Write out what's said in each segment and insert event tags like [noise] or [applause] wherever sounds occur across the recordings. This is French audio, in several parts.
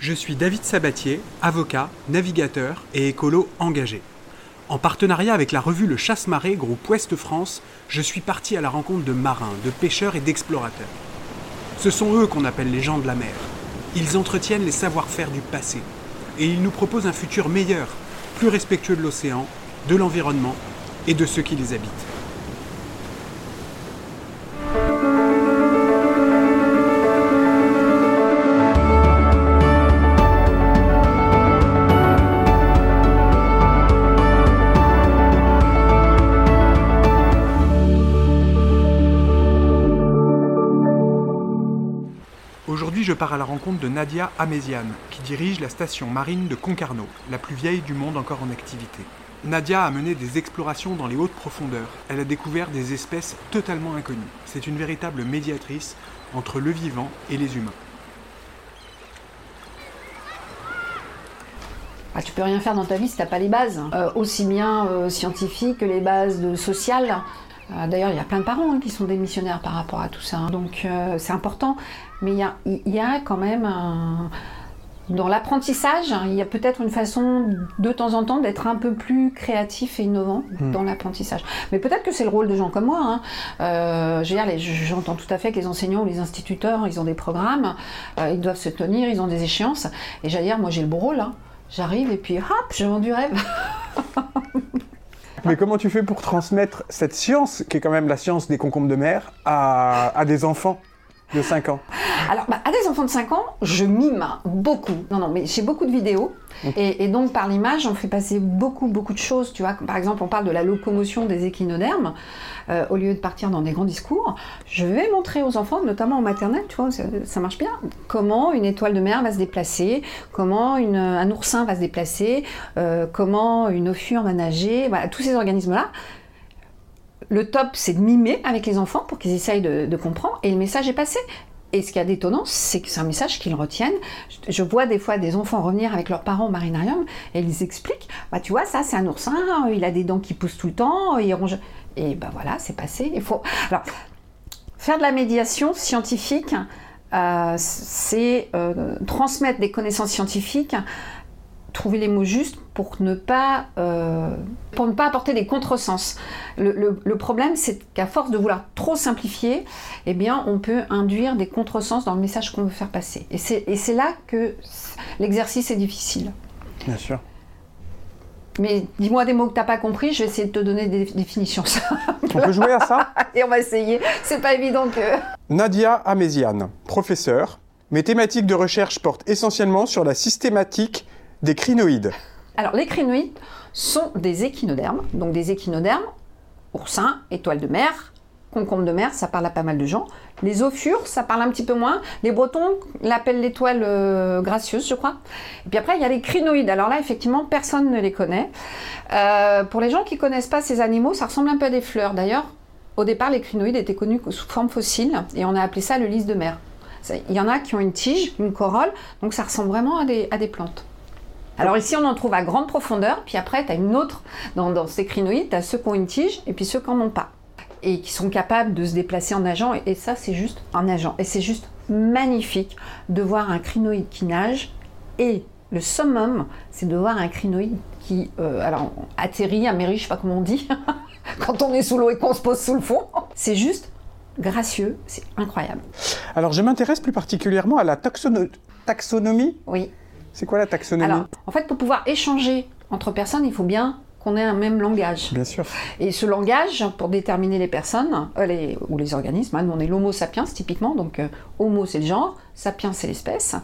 Je suis David Sabatier, avocat, navigateur et écolo engagé. En partenariat avec la revue Le Chasse-Marée, groupe Ouest France, je suis parti à la rencontre de marins, de pêcheurs et d'explorateurs. Ce sont eux qu'on appelle les gens de la mer. Ils entretiennent les savoir-faire du passé. Et ils nous proposent un futur meilleur, plus respectueux de l'océan, de l'environnement et de ceux qui les habitent. Je pars à la rencontre de Nadia Améziane, qui dirige la station marine de Concarneau, la plus vieille du monde encore en activité. Nadia a mené des explorations dans les hautes profondeurs. Elle a découvert des espèces totalement inconnues. C'est une véritable médiatrice entre le vivant et les humains. Ah, tu peux rien faire dans ta vie si t'as pas les bases, Euh, aussi bien euh, scientifiques que les bases sociales. Euh, D'ailleurs, il y a plein de parents hein, qui sont démissionnaires par rapport à tout ça, hein. donc euh, c'est important. Mais il y a, il y a quand même un- dans l'apprentissage, il y a peut-être une façon de temps en temps d'être un peu plus créatif et innovant dans l'apprentissage. Mais peut-être que c'est le rôle de gens comme moi. hein. Euh, j'entends tout à fait que les enseignants ou les instituteurs, ils ont des programmes, euh, ils doivent se tenir, ils ont des échéances. Et j'allais dire, moi j'ai le beau rôle. hein. J'arrive et puis hop, je vends du rêve. [laughs] Mais comment tu fais pour transmettre cette science, qui est quand même la science des concombres de mer, à, des enfants? De 5 ans Alors, bah, à des enfants de 5 ans, je mime beaucoup. Non, non, mais j'ai beaucoup de vidéos. Et, et donc, par l'image, on fait passer beaucoup, beaucoup de choses. Tu vois, par exemple, on parle de la locomotion des échinodermes. Euh, au lieu de partir dans des grands discours, je vais montrer aux enfants, notamment en maternelle, tu vois, ça, ça marche bien, comment une étoile de mer va se déplacer, comment une- un oursin va se déplacer, euh, comment une ophure va nager. Voilà, tous ces organismes-là. Le top, c'est de mimer avec les enfants pour qu'ils essayent de, comprendre. Et le message est passé. Et ce qui est d'étonnant, c'est que c'est un message qu'ils retiennent. Je, vois des fois des enfants revenir avec leurs parents au marinarium et ils expliquent bah, Tu vois, ça, c'est un oursin, il a des dents qui poussent tout le temps, il ronge. Et ben voilà, c'est passé. Il faut. Alors, faire de la médiation scientifique, euh, c'est euh, transmettre des connaissances scientifiques trouver les mots justes pour ne pas, euh, pour ne pas apporter des contresens. Le, le- le problème, c'est qu'à force de vouloir trop simplifier, eh bien, on peut induire des contresens dans le message qu'on veut faire passer. Et c'est et c'est là que l'exercice est difficile. Bien sûr. Mais dis-moi des mots que tu n'as pas compris, je vais essayer de te donner des définitions. [laughs] On peut jouer à ça? Et on va essayer. C'est pas évident que. Nadia Améziane, professeure. Mes thématiques de recherche portent essentiellement sur la systématique des crinoïdes. Alors, les crinoïdes sont des échinodermes, donc des échinodermes, oursins, étoiles de mer, concombres de mer, ça parle à pas mal de gens. Les ophures, ça parle un petit peu moins. Les Bretons l'appellent l'étoile euh, gracieuse, je crois. Et puis après, il y a les crinoïdes. Alors là, effectivement, personne ne les connaît. Euh, pour les gens qui connaissent pas ces animaux, ça ressemble un peu à des fleurs. D'ailleurs, au départ, les crinoïdes étaient connus sous forme fossile et on a appelé ça le lys de mer. Il y en a qui ont une tige, une corolle, donc ça ressemble vraiment à des plantes. Alors ici, on en trouve à grande profondeur, puis après, tu as une autre, dans, dans ces crinoïdes, tu as ceux qui ont une tige et puis ceux qui n'en ont pas. Et qui sont capables de se déplacer en nageant, et, et ça, c'est juste en nageant. Et c'est juste magnifique de voir un crinoïde qui nage, et le summum, c'est de voir un crinoïde qui, euh, alors, atterrit, amérit, je sais pas comment on dit, [laughs] quand on est sous l'eau et qu'on se pose sous le fond. C'est juste gracieux, c'est incroyable. Alors, je m'intéresse plus particulièrement à la taxono- taxonomie. Oui. C'est quoi la taxonomie Alors, en fait, pour pouvoir échanger entre personnes, il faut bien qu'on ait un même langage. Bien sûr. Et ce langage, pour déterminer les personnes, euh, les- ou les organismes, hein, on est l'homo sapiens typiquement, donc euh, homo c'est le genre, sapiens c'est l'espèce.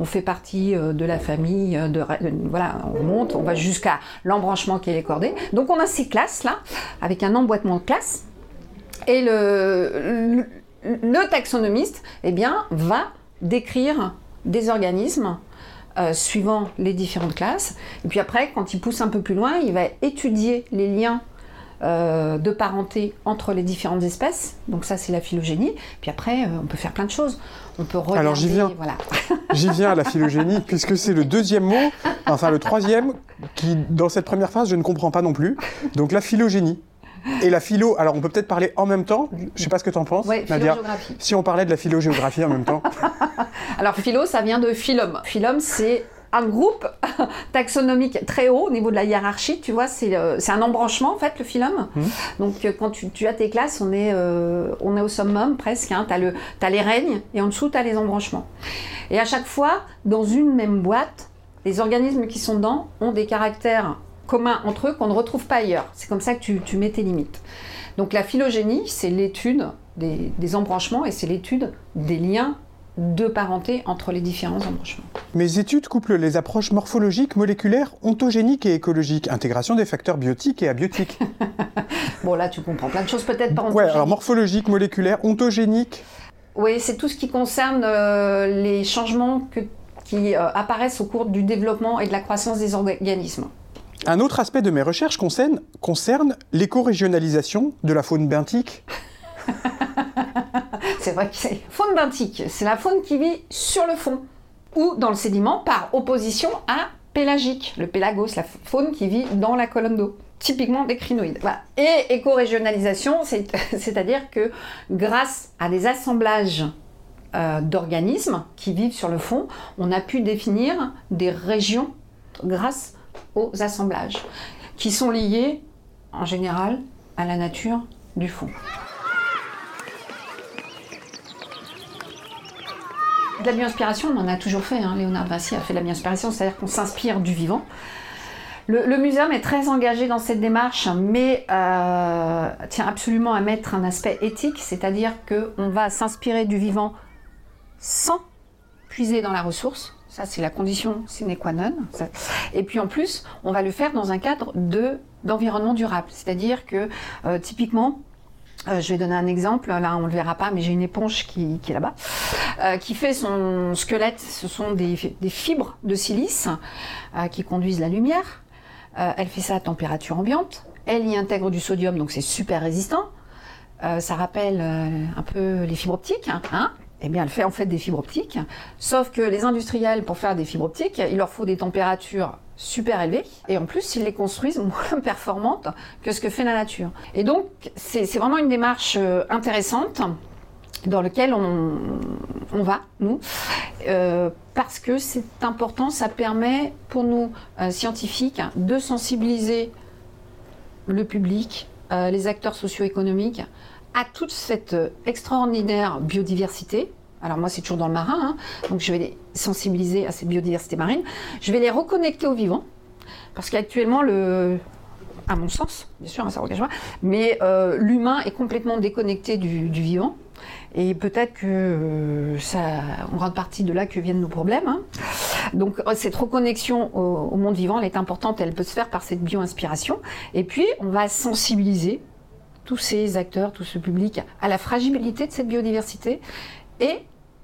On fait partie euh, de la famille, de, de- voilà, on monte, on va jusqu'à l'embranchement qui est les cordées. Donc on a ces classes là, avec un emboîtement de classes. Et le, le, le taxonomiste, eh bien, va décrire des organismes euh, suivant les différentes classes. Et puis après, quand il pousse un peu plus loin, il va étudier les liens euh, de parenté entre les différentes espèces. Donc ça, c'est la phylogénie. Puis après, euh, on peut faire plein de choses. On peut regarder. Alors, j'y viens. Voilà. [laughs] J'y viens à la phylogénie, puisque c'est le deuxième mot, enfin le troisième, qui, dans cette première phrase, je ne comprends pas non plus. Donc, la phylogénie. Et la philo, alors on peut peut-être parler en même temps. Je sais pas ce que tu en penses, Ouais, Nadia. Si on parlait de la philo-géographie en même temps. [laughs] Alors philo, ça vient de phylum. Phylum, c'est un groupe taxonomique très haut au niveau de la hiérarchie, tu vois, c'est euh, un embranchement en fait le phylum. Donc euh, quand tu, tu as tes classes, on est, euh, on est au summum presque, hein. tu as, les règnes et en dessous tu as les embranchements. Et à chaque fois, dans une même boîte, les organismes qui sont dedans ont des caractères communs entre eux qu'on ne retrouve pas ailleurs. C'est comme ça que tu, tu mets tes limites. Donc la phylogénie, c'est l'étude des, des embranchements et c'est l'étude des liens de parenté entre les différents embranchements. Mes études couplent les approches morphologiques, moléculaires, ontogéniques et écologiques, intégration des facteurs biotiques et abiotiques. [laughs] Bon, là, tu comprends plein de choses, peut-être pas ouais, alors morphologique, moléculaire, ontogénique. Oui, c'est tout ce qui concerne euh, les changements que- qui euh, apparaissent au cours du développement et de la croissance des organismes. Un autre aspect de mes recherches concerne, l'éco-régionalisation de la faune benthique. [laughs] C'est vrai que c'est faune benthique, c'est la faune qui vit sur le fond ou dans le sédiment par opposition à pélagique, le pélagos, la faune qui vit dans la colonne d'eau. Typiquement des crinoïdes. Et éco-régionalisation, c'est- [laughs] c'est-à-dire que grâce à des assemblages euh, d'organismes qui vivent sur le fond, on a pu définir des régions grâce aux assemblages qui sont liés en général à la nature du fond. De la bioinspiration, on en a toujours fait. hein. Léonard Vinci a fait de la bioinspiration, c'est-à-dire qu'on s'inspire du vivant. Le, le muséum est très engagé dans cette démarche, mais euh, tient absolument à mettre un aspect éthique, c'est-à-dire qu'on va s'inspirer du vivant sans puiser dans la ressource. Ça, c'est la condition sine qua non. Et puis en plus, on va le faire dans un cadre de d'environnement durable. C'est-à-dire que, euh, typiquement, euh, je vais donner un exemple, là on ne le verra pas, mais j'ai une éponge qui, est là-bas, euh, qui fait son squelette. Ce sont des, des fibres de silice qui conduisent la lumière. Elle fait ça à température ambiante. Elle y intègre du sodium, donc c'est super résistant. Ça rappelle un peu les fibres optiques. Hein eh bien, elle fait en fait des fibres optiques. Sauf que les industriels, pour faire des fibres optiques, il leur faut des températures super élevées. Et en plus, ils les construisent [laughs] moins performantes que ce que fait la nature. Et donc, c'est vraiment une démarche euh, intéressante dans laquelle on, va, nous, euh, parce que c'est important, ça permet pour nous, euh, scientifiques, de sensibiliser le public, les acteurs socio-économiques, à toute cette euh, extraordinaire biodiversité. Alors moi, c'est toujours dans le marin, hein, donc je vais les sensibiliser à cette biodiversité marine. Je vais les reconnecter au vivant, parce qu'actuellement, le, à mon sens, bien sûr, hein, ça engage pas, mais euh, l'humain est complètement déconnecté du, vivant. Et peut-être que euh, ça, en grande partie de là que viennent nos problèmes. hein. Donc euh, cette reconnexion au, au monde vivant, elle est importante, elle peut se faire par cette bio-inspiration. Et puis, on va sensibiliser tous ces acteurs, tout ce public à la fragilité de cette biodiversité. Et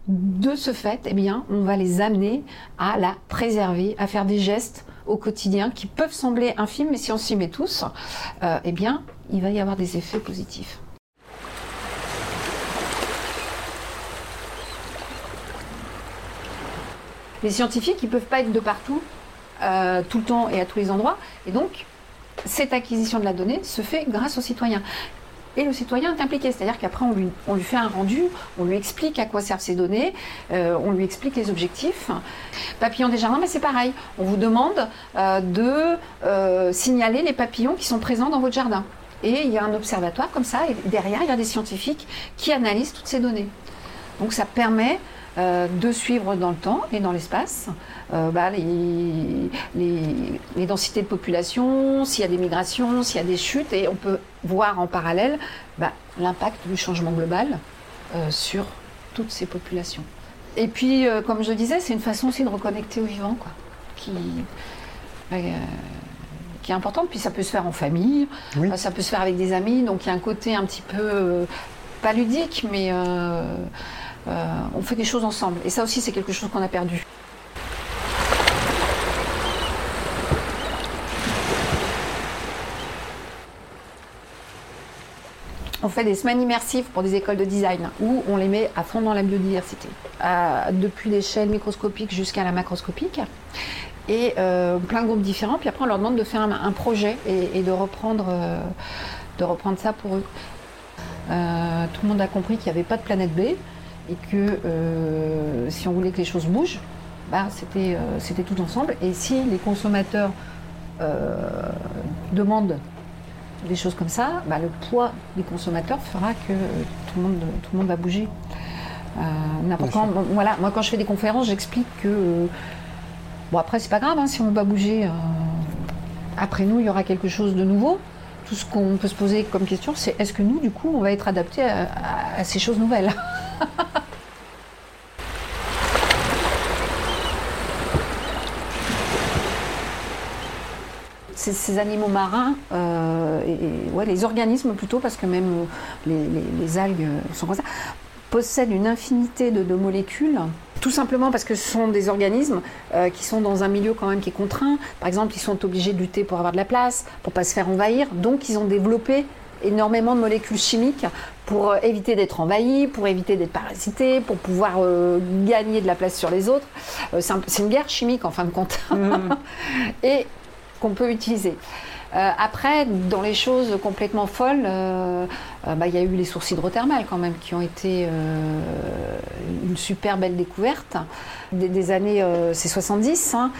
de ce fait, eh bien, on va les amener à la préserver, à faire des gestes au quotidien qui peuvent sembler infimes, mais si on s'y met tous, euh, eh bien, il va y avoir des effets positifs. Les scientifiques, ils ne peuvent pas être de partout, euh, tout le temps et à tous les endroits. Et donc, cette acquisition de la donnée se fait grâce aux citoyens. Et le citoyen est impliqué, c'est-à-dire qu'après on lui, on lui fait un rendu, on lui explique à quoi servent ces données, euh, on lui explique les objectifs. Papillons des jardins, c'est pareil. On vous demande euh, de euh, signaler les papillons qui sont présents dans votre jardin. Et il y a un observatoire comme ça, et derrière il y a des scientifiques qui analysent toutes ces données. Donc ça permet euh, de suivre dans le temps et dans l'espace euh, bah, les, les- les densités de population, s'il y a des migrations, s'il y a des chutes, et on peut voir en parallèle bah, l'impact du changement global euh, sur toutes ces populations. Et puis, comme je disais, c'est une façon aussi de reconnecter au vivant, quoi, qui, qui est importante. Puis ça peut se faire en famille, Oui. ça peut se faire avec des amis, donc il y a un côté un petit peu, pas ludique, mais on fait des choses ensemble. Et ça aussi, c'est quelque chose qu'on a perdu. On fait des semaines immersives pour des écoles de design où on les met à fond dans la biodiversité, à- depuis l'échelle microscopique jusqu'à la macroscopique, et euh, plein de groupes différents. Puis après, on leur demande de faire un, projet et, de reprendre euh, de reprendre ça pour eux. Euh, tout le monde a compris qu'il n'y avait pas de planète B et que euh, si on voulait que les choses bougent, bah, c'était euh, c'était tout ensemble. Et si les consommateurs demandent des choses comme ça, bah, le poids des consommateurs fera que tout le monde, tout le monde va bouger. n'importe quand, voilà, moi quand je fais des conférences, j'explique que bon après c'est pas grave hein, si on ne va pas bouger. après nous, il y aura quelque chose de nouveau tout ce qu'on peut se poser comme question, c'est est-ce que nous, du coup, on va être adaptés à, ces choses nouvelles? [laughs] ces, animaux marins, euh, et, ouais, les organismes plutôt, parce que même les, algues sont comme ça, possèdent une infinité de molécules tout simplement parce que ce sont des organismes euh, qui sont dans un milieu quand même qui est contraint. Par exemple, ils sont obligés de lutter pour avoir de la place, pour pas se faire envahir. Donc, ils ont développé énormément de molécules chimiques pour euh, éviter d'être envahis, pour éviter d'être parasités, pour pouvoir euh, gagner de la place sur les autres. c'est une guerre chimique en fin de compte. Mmh. [laughs] Et qu'on peut utiliser. Euh, après, dans les choses complètement folles, euh, euh, bah, il y a eu les sources hydrothermales quand même, qui ont été une super belle découverte des, années c'est 70. Hein.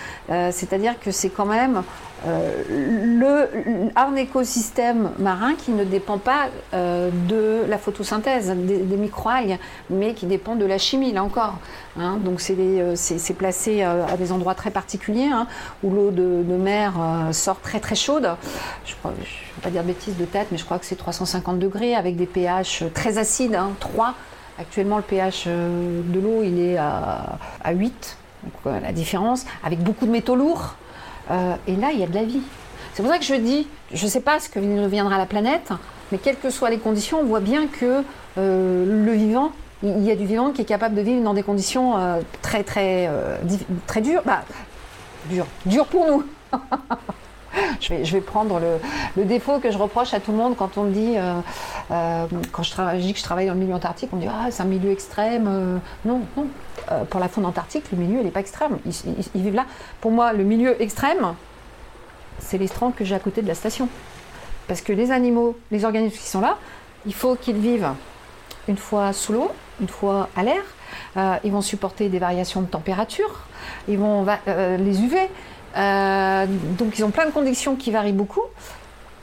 C'est-à-dire que c'est quand même le, un écosystème marin qui ne dépend pas de la photosynthèse des, des microalgues, mais qui dépend de la chimie, là encore. Hein. donc c'est placé à des endroits très particuliers, hein, où l'eau de, mer sort très très chaude je ne vais pas dire de bêtises de tête, mais je crois que c'est 350 degrés avec des pH très acides, 3. Hein, Actuellement, le pH euh, de l'eau, il est à, 8. Donc, euh, la différence, avec beaucoup de métaux lourds. Euh, et là, il y a de la vie. C'est pour ça que je dis, je ne sais pas ce que deviendra la planète, mais quelles que soient les conditions, on voit bien que le vivant, il y a du vivant qui est capable de vivre dans des conditions très très très dures, bah, dures, dures pour nous. [laughs] je, vais, prendre le, défaut que je reproche à tout le monde quand on dit, euh, euh, quand je, dis que je travaille dans le milieu antarctique, on dit ah c'est un milieu extrême. Euh, non, non. pour la faune antarctique, le milieu n'est pas extrême. Ils, vivent là. Pour moi, le milieu extrême, c'est les strands que j'ai à côté de la station. Parce que les animaux, les organismes qui sont là, il faut qu'ils vivent une fois sous l'eau, une fois à l'air. ils vont supporter des variations de température. Ils vont les UV. Euh, donc ils ont plein de conditions qui varient beaucoup.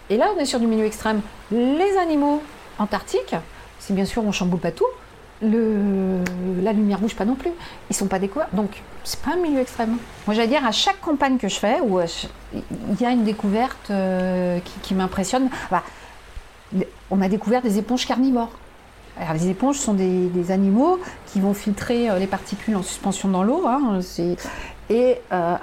Et là, on est sur du milieu extrême. Les animaux antarctiques, si bien sûr on chamboule pas tout, la lumière bouge pas non plus. Ils sont pas découverts. Donc c'est pas un milieu extrême. Moi j'allais dire à chaque campagne que je fais, où euh, il y a une découverte euh, qui, m'impressionne. On a découvert des éponges carnivores. Alors, les éponges sont des, animaux qui vont filtrer les particules en suspension dans l'eau. Hein, et euh,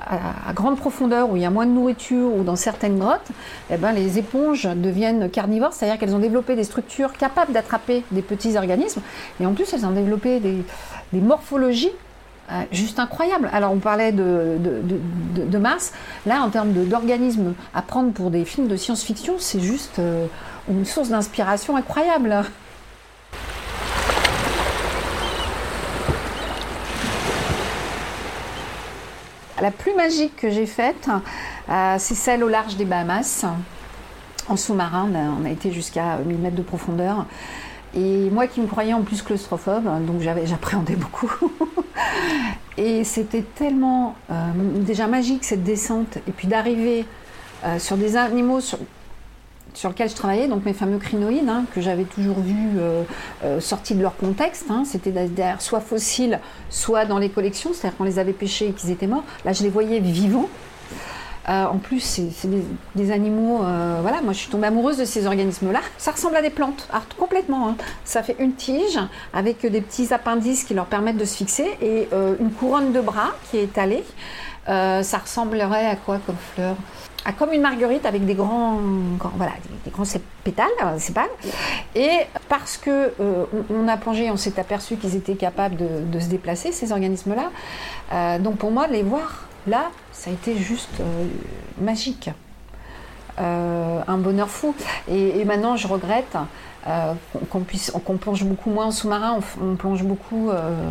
à, grande profondeur, où il y a moins de nourriture, ou dans certaines grottes, eh ben, les éponges deviennent carnivores, c'est-à-dire qu'elles ont développé des structures capables d'attraper des petits organismes. Et en plus, elles ont développé des, morphologies euh, juste incroyables. Alors, on parlait de, de, Mars. Là, en termes d'organismes à prendre pour des films de science-fiction, c'est juste euh, une source d'inspiration incroyable. La plus magique que j'ai faite, euh, c'est celle au large des Bahamas. En sous-marin, on a été jusqu'à 1000 mètres de profondeur. Et moi qui me croyais en plus claustrophobe, donc j'appréhendais beaucoup. [laughs] et c'était tellement euh, déjà magique cette descente, et puis d'arriver euh, sur des animaux sur lequel je travaillais, donc mes fameux crinoïdes, hein, que j'avais toujours vus euh, euh, sortis de leur contexte. Hein. C'était derrière soit fossiles, soit dans les collections, c'est-à-dire qu'on les avait pêchés et qu'ils étaient morts. Là, je les voyais vivants. Euh, en plus, c'est des, animaux. voilà, moi, je suis tombée amoureuse de ces organismes-là. Ça ressemble à des plantes, complètement. Hein. Ça fait une tige avec des petits appendices qui leur permettent de se fixer et une couronne de bras qui est étalée. Ça ressemblerait à quoi comme fleur? Comme une marguerite avec des grands, voilà, des, grands pétales, euh. Et parce que euh, on, a plongé, on s'est aperçu qu'ils étaient capables de, se déplacer, ces organismes-là. Euh, donc pour moi, les voir là, ça a été juste magique. un bonheur fou. Et, maintenant, je regrette qu'on puisse, plonge beaucoup moins en sous-marin. On, plonge beaucoup,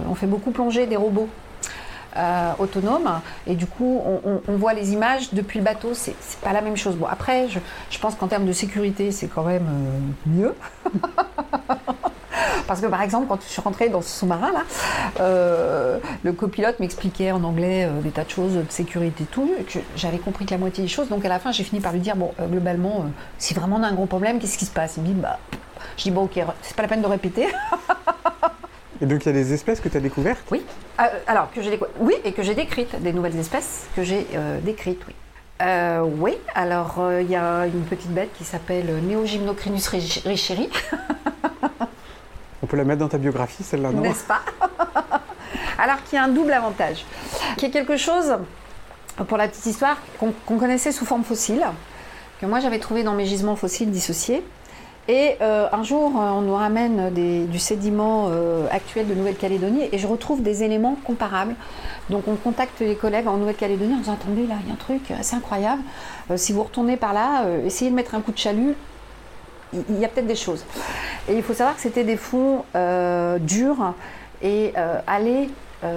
on fait beaucoup plonger des robots. Euh, autonome. Et du coup, on, voit les images depuis le bateau. C'est pas la même chose. Bon, après, je, je pense qu'en termes de sécurité, c'est quand même mieux. [laughs] Parce que par exemple, quand je suis rentrée dans ce sous-marin là, euh, le copilote m'expliquait en anglais euh, des tas de choses de sécurité tout, et que j'avais compris que la moitié des choses. Donc à la fin, j'ai fini par lui dire bon, euh, globalement, si vraiment on a un gros problème, qu'est-ce qui se passe? Il me dit bah, je dis bon, ok, c'est pas la peine de répéter. [laughs] Et donc il y a des espèces que tu as découvertes? Oui. Alors que j'ai oui et que j'ai décrites, des nouvelles espèces que j'ai décrites, oui. oui, alors il y a une petite bête qui s'appelle Neogymnocrinus richeri. [laughs] On peut la mettre dans ta biographie, celle-là, non? N'est-ce pas? [laughs] Alors qu'il y a un double avantage, qui est quelque chose, pour la petite histoire, qu'on connaissait sous forme fossile, que moi j'avais trouvé dans mes gisements fossiles dissociés. Et euh, un jour, euh, on nous ramène du sédiment euh, actuel de Nouvelle-Calédonie et je retrouve des éléments comparables. Donc on contacte les collègues en Nouvelle-Calédonie en disant Attendez, là, il y a un truc assez incroyable. si vous retournez par là, essayez de mettre un coup de chalut il y a peut-être des choses. Et il faut savoir que c'était des fonds durs et aller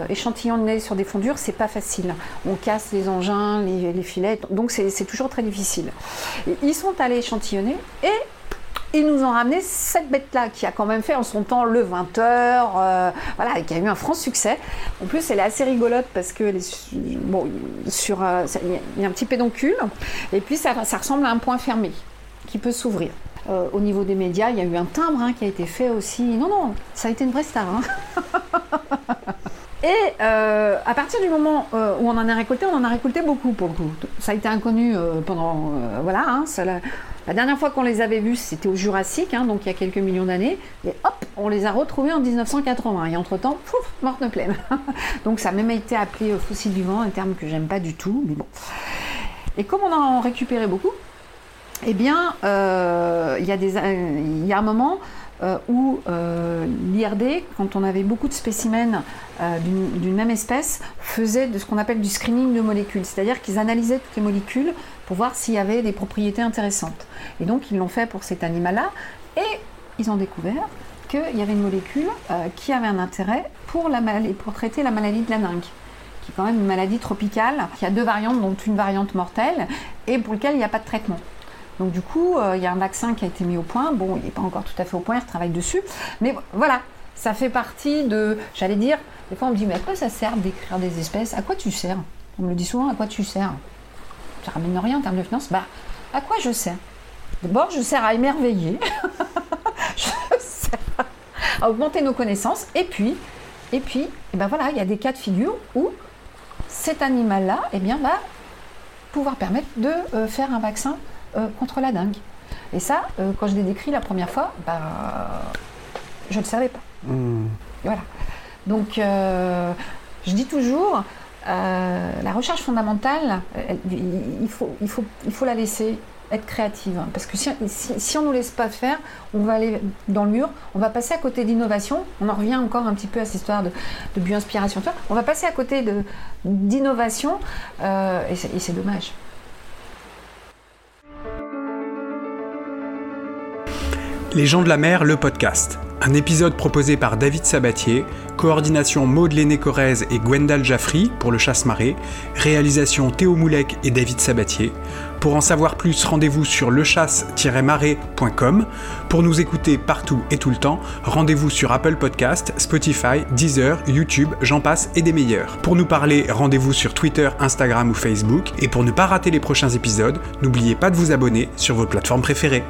échantillonner sur des fonds durs, c'est pas facile. On casse les engins, les, filets, donc c'est toujours très difficile. ils sont allés échantillonner et ils nous ont ramené cette bête-là qui a quand même fait en son temps le 20h, voilà, qui a eu un franc succès. En plus, elle est assez rigolote parce que bon, sur, il y a un petit pédoncule et puis ça, ça ressemble à un point fermé qui peut s'ouvrir. Euh, au niveau des médias, il y a eu un timbre hein, qui a été fait aussi. Non, non, ça a été une vraie star. Hein. [laughs] Et euh, à partir du moment euh, où on en a récolté, on en a récolté beaucoup pour le coup. Ça a été inconnu pendant. voilà, hein, la, dernière fois qu'on les avait vus, c'était au Jurassique, donc il y a quelques millions d'années. Et hop, on les a retrouvés en 1980. Et entre-temps, pouf, morte de plaine. [laughs] donc ça a même été appelé fossile vivant, un terme que j'aime pas du tout, mais bon. Et comme on en a récupéré beaucoup, eh bien, euh, des, il y a un moment euh, où euh, l'IRD, quand on avait beaucoup de spécimens d'une même espèce, faisait de ce qu'on appelle du screening de molécules, c'est-à-dire qu'ils analysaient toutes les molécules pour voir s'il y avait des propriétés intéressantes. Et donc, ils l'ont fait pour cet animal-là, et ils ont découvert qu'il y avait une molécule qui avait un intérêt pour, la pour traiter la maladie de la dengue qui est quand même une maladie tropicale, qui a deux variantes, dont une variante mortelle, et pour laquelle il n'y a pas de traitement. Donc du coup, euh, il y a un vaccin qui a été mis au point. Bon, il n'est pas encore tout à fait au point, il travaille dessus. Mais voilà, ça fait partie de, j'allais dire, des fois on me dit, mais à quoi ça sert d'écrire des espèces? À quoi tu sers? On me le dit souvent, à quoi tu sers? Ça ramène rien en termes de finances. Bah, à quoi je sers? D'abord, je sers à émerveiller. [laughs] je sers à augmenter nos connaissances. Et puis, et puis, eh ben voilà, il y a des cas de figure où cet animal-là, eh bien, va pouvoir permettre de euh, faire un vaccin contre la dengue. Et ça, euh, quand je l'ai décrit la première fois, bah, je ne le savais pas. Hmm. Voilà. Donc, euh, je dis toujours, la recherche fondamentale, il, faut, il, faut, il faut la laisser être créative. Parce que si, si, on ne nous laisse pas faire, on va aller dans le mur, on va passer à côté d'innovation. On en revient encore un petit peu à cette histoire de, de bio-inspiration. On va passer à côté d'innovation et c'est dommage. Les gens de la mer, le podcast. Un épisode proposé par David Sabatier, coordination Maud Léné-Corrèze et Gwendal Jaffry pour le chasse-marée, réalisation Théo Moulec et David Sabatier. Pour en savoir plus, rendez-vous sur lechasse-marée.com. Pour nous écouter partout et tout le temps, rendez-vous sur Apple Podcast, Spotify, Deezer, YouTube, j'en passe et des meilleurs. Pour nous parler, rendez-vous sur Twitter, Instagram ou Facebook. Et pour ne pas rater les prochains épisodes, n'oubliez pas de vous abonner sur vos plateformes préférées.